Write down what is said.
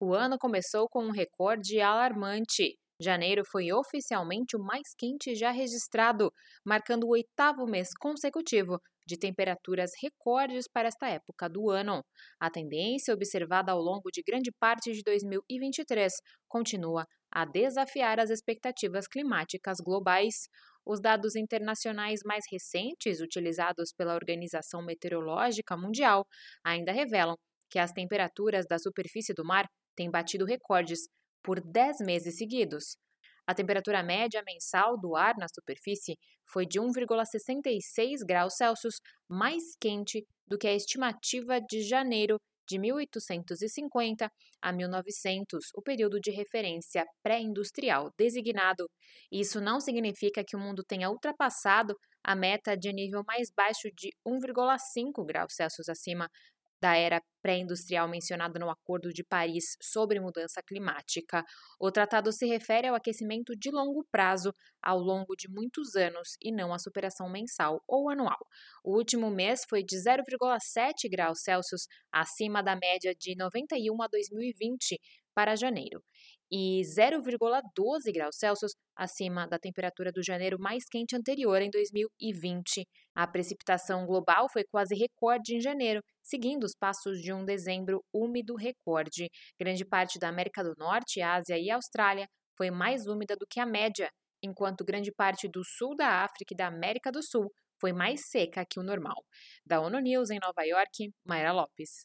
O ano começou com um recorde alarmante. Janeiro foi oficialmente o mais quente já registrado, marcando o oitavo mês consecutivo de temperaturas recordes para esta época do ano. A tendência observada ao longo de grande parte de 2023 continua a desafiar as expectativas climáticas globais. Os dados internacionais mais recentes, utilizados pela Organização Meteorológica Mundial, ainda revelam que as temperaturas da superfície do mar tem batido recordes por 10 meses seguidos. A temperatura média mensal do ar na superfície foi de 1,66 graus Celsius mais quente do que a estimativa de janeiro de 1850 a 1900, o período de referência pré-industrial designado. Isso não significa que o mundo tenha ultrapassado a meta de nível mais baixo de 1,5 graus Celsius acima da era pré-industrial mencionada no Acordo de Paris sobre Mudança Climática. O tratado se refere ao aquecimento de longo prazo ao longo de muitos anos e não à superação mensal ou anual. O último mês foi de 0,7 graus Celsius acima da média de 91 a 2020 para janeiro e 0,12 graus Celsius acima da temperatura do janeiro mais quente anterior em 2020. A precipitação global foi quase recorde em janeiro, seguindo os passos de um dezembro úmido recorde. Grande parte da América do Norte, Ásia e Austrália foi mais úmida do que a média, enquanto grande parte do sul da África e da América do Sul foi mais seca que o normal. Da ONU News em Nova York, Mayra Lopes.